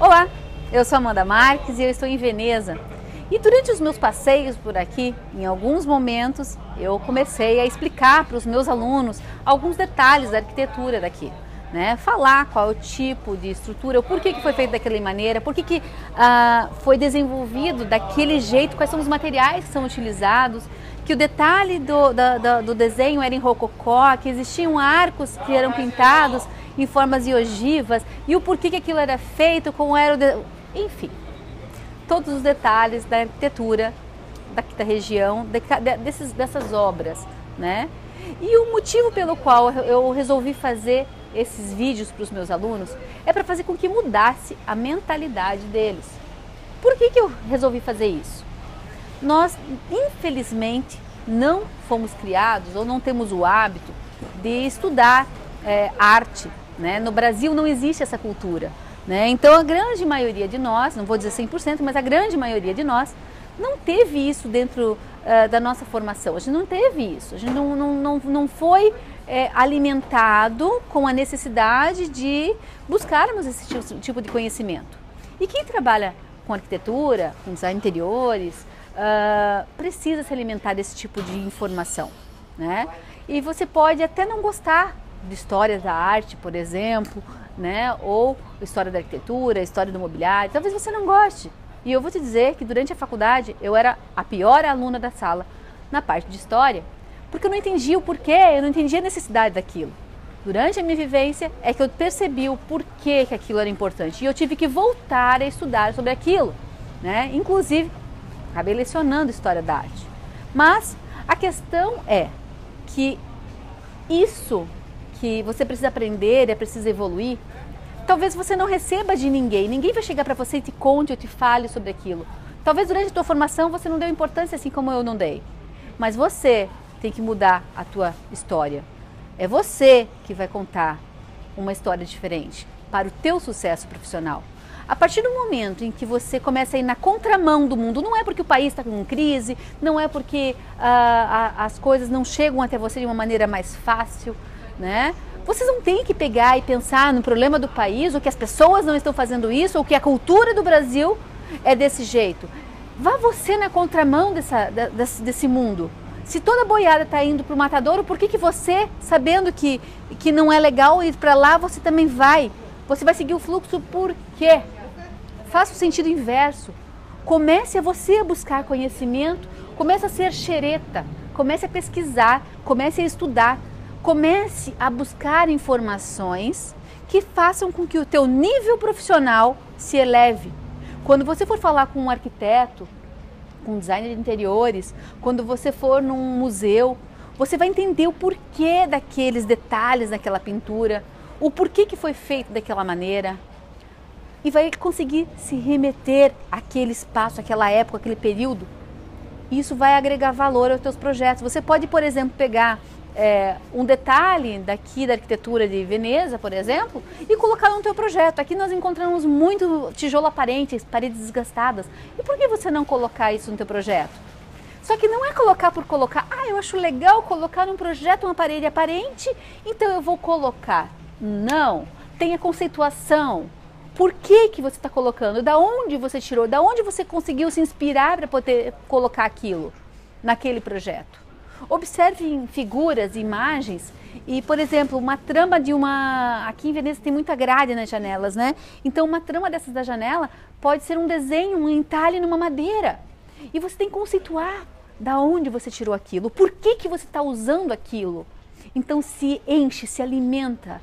Olá, eu sou Amanda Marques e eu estou em Veneza. E durante os meus passeios por aqui, em alguns momentos, eu comecei a explicar para os meus alunos alguns detalhes da arquitetura daqui. Né? Falar qual é o tipo de estrutura, o porquê que foi feito daquela maneira, por que ah, foi desenvolvido daquele jeito, quais são os materiais que são utilizados, que o detalhe do, do, do desenho era em rococó, que existiam arcos que eram pintados em formas de ogivas e o porquê que aquilo era feito, como era o. De... Enfim, todos os detalhes da arquitetura daqui da região, de, de, desses, dessas obras, né? E o motivo pelo qual eu resolvi fazer esses vídeos para os meus alunos é para fazer com que mudasse a mentalidade deles. Por que, que eu resolvi fazer isso? Nós, infelizmente, não fomos criados ou não temos o hábito de estudar é, arte. Né? No Brasil não existe essa cultura. Né? Então a grande maioria de nós, não vou dizer 100%, mas a grande maioria de nós não teve isso dentro uh, da nossa formação. A gente não teve isso. A gente não, não, não, não foi é, alimentado com a necessidade de buscarmos esse tipo, de conhecimento. E quem trabalha com arquitetura, com design interiores, uh, precisa se alimentar desse tipo de informação. Né? E você pode até não gostar de histórias da arte, por exemplo, né? ou história da arquitetura, história do mobiliário. Talvez você não goste. E eu vou te dizer que durante a faculdade eu era a pior aluna da sala na parte de história, porque eu não entendia o porquê, eu não entendia a necessidade daquilo. Durante a minha vivência é que eu percebi o porquê que aquilo era importante e eu tive que voltar a estudar sobre aquilo, né? Inclusive, acabei lecionando história da arte. Mas a questão é que isso que você precisa aprender, é preciso evoluir, talvez você não receba de ninguém. Ninguém vai chegar para você e te conte ou te fale sobre aquilo. Talvez durante a tua formação você não deu importância assim como eu não dei. Mas você tem que mudar a tua história. É você que vai contar uma história diferente para o teu sucesso profissional. A partir do momento em que você começa a ir na contramão do mundo, não é porque o país está com crise, não é porque uh, as coisas não chegam até você de uma maneira mais fácil, né? Vocês não têm que pegar e pensar no problema do país, ou que as pessoas não estão fazendo isso, ou que a cultura do Brasil é desse jeito. Vá você na contramão dessa, desse, desse mundo. Se toda boiada está indo para o matadouro, por que, que você, sabendo que, que não é legal ir para lá, você também vai? Você vai seguir o fluxo por quê? Faça o sentido inverso. Comece a você buscar conhecimento, comece a ser xereta, comece a pesquisar, comece a estudar, comece a buscar informações que façam com que o teu nível profissional se eleve. Quando você for falar com um arquiteto, com um designer de interiores, quando você for num museu, você vai entender o porquê daqueles detalhes daquela pintura, o porquê que foi feito daquela maneira e vai conseguir se remeter àquele espaço, àquela época, àquele período. Isso vai agregar valor aos teus projetos. Você pode, por exemplo, pegar é, um detalhe daqui da arquitetura de Veneza, por exemplo, e colocar no teu projeto. Aqui nós encontramos muito tijolo aparente, paredes desgastadas. E por que você não colocar isso no teu projeto? Só que não é colocar por colocar. Ah, eu acho legal colocar num projeto uma parede aparente, então eu vou colocar. Não. Tenha conceituação. Por que, que você está colocando? Da onde você tirou? Da onde você conseguiu se inspirar para poder colocar aquilo naquele projeto? Observe figuras, imagens e, por exemplo, uma trama de uma. Aqui em Veneza tem muita grade nas janelas, né? Então, uma trama dessas da janela pode ser um desenho, um entalhe numa madeira. E você tem que conceituar da onde você tirou aquilo, por que, que você está usando aquilo. Então, se enche, se alimenta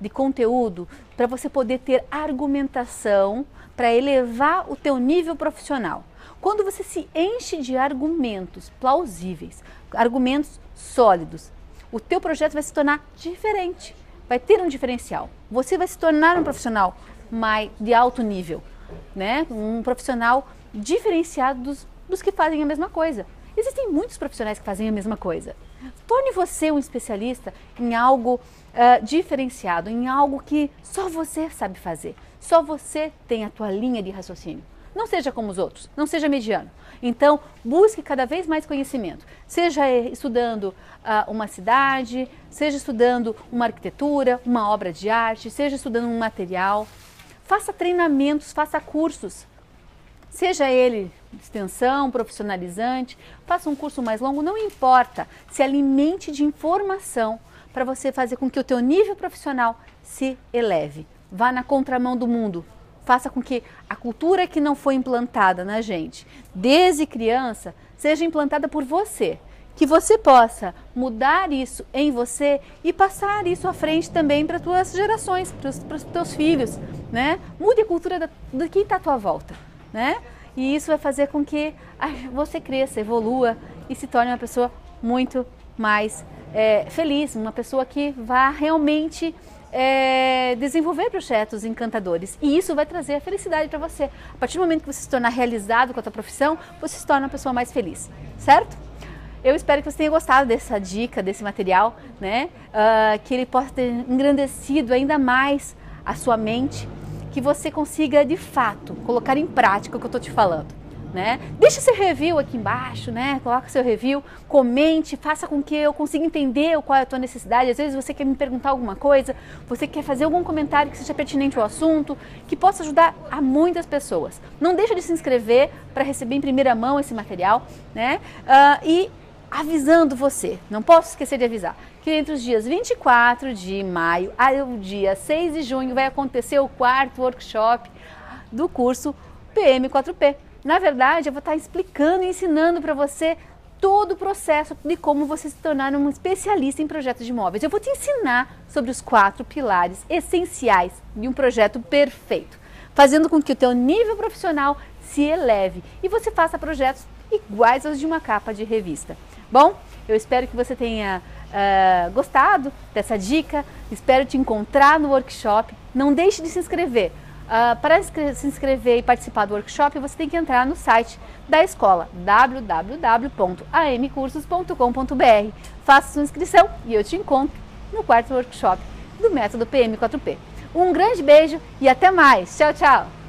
de conteúdo para você poder ter argumentação para elevar o teu nível profissional. Quando você se enche de argumentos plausíveis, argumentos sólidos, o teu projeto vai se tornar diferente, vai ter um diferencial. Você vai se tornar um profissional mais de alto nível, né? Um profissional diferenciado dos, dos que fazem a mesma coisa. Existem muitos profissionais que fazem a mesma coisa. Torne você um especialista em algo uh, diferenciado, em algo que só você sabe fazer. Só você tem a tua linha de raciocínio. Não seja como os outros, não seja mediano. Então, busque cada vez mais conhecimento, seja estudando uh, uma cidade, seja estudando uma arquitetura, uma obra de arte, seja estudando um material. Faça treinamentos, faça cursos. Seja ele extensão, profissionalizante, faça um curso mais longo, não importa. Se alimente de informação para você fazer com que o teu nível profissional se eleve. Vá na contramão do mundo. Faça com que a cultura que não foi implantada na gente desde criança seja implantada por você que você possa mudar isso em você e passar isso à frente também para as tuas gerações, para os teus filhos, né? Mude a cultura de quem está à tua volta, né? E isso vai fazer com que você cresça, evolua e se torne uma pessoa muito mais é, feliz, uma pessoa que vá realmente é, desenvolver projetos encantadores. E isso vai trazer a felicidade para você. A partir do momento que você se tornar realizado com a tua profissão, você se torna uma pessoa mais feliz, certo? Eu espero que você tenha gostado dessa dica, desse material, né? Uh, que ele possa ter engrandecido ainda mais a sua mente, que você consiga de fato colocar em prática o que eu estou te falando. Né? Deixe seu review aqui embaixo, né? Coloca seu review, comente, faça com que eu consiga entender qual é a tua necessidade. Às vezes você quer me perguntar alguma coisa, você quer fazer algum comentário que seja pertinente ao assunto, que possa ajudar a muitas pessoas. Não deixe de se inscrever para receber em primeira mão esse material, né? Uh, e avisando você, não posso esquecer de avisar, que entre os dias 24 de maio ao dia 6 de junho vai acontecer o quarto workshop do curso PM4P. Na verdade, eu vou estar explicando e ensinando para você todo o processo de como você se tornar um especialista em projetos de imóveis. Eu vou te ensinar sobre os quatro pilares essenciais de um projeto perfeito, fazendo com que o teu nível profissional se eleve e você faça projetos iguais aos de uma capa de revista. Bom, eu espero que você tenha uh, gostado dessa dica, espero te encontrar no workshop. Não deixe de se inscrever. Uh, para se inscrever e participar do workshop, você tem que entrar no site da escola www.amcursos.com.br. Faça sua inscrição e eu te encontro no quarto workshop do método PM4P. Um grande beijo e até mais. Tchau, tchau!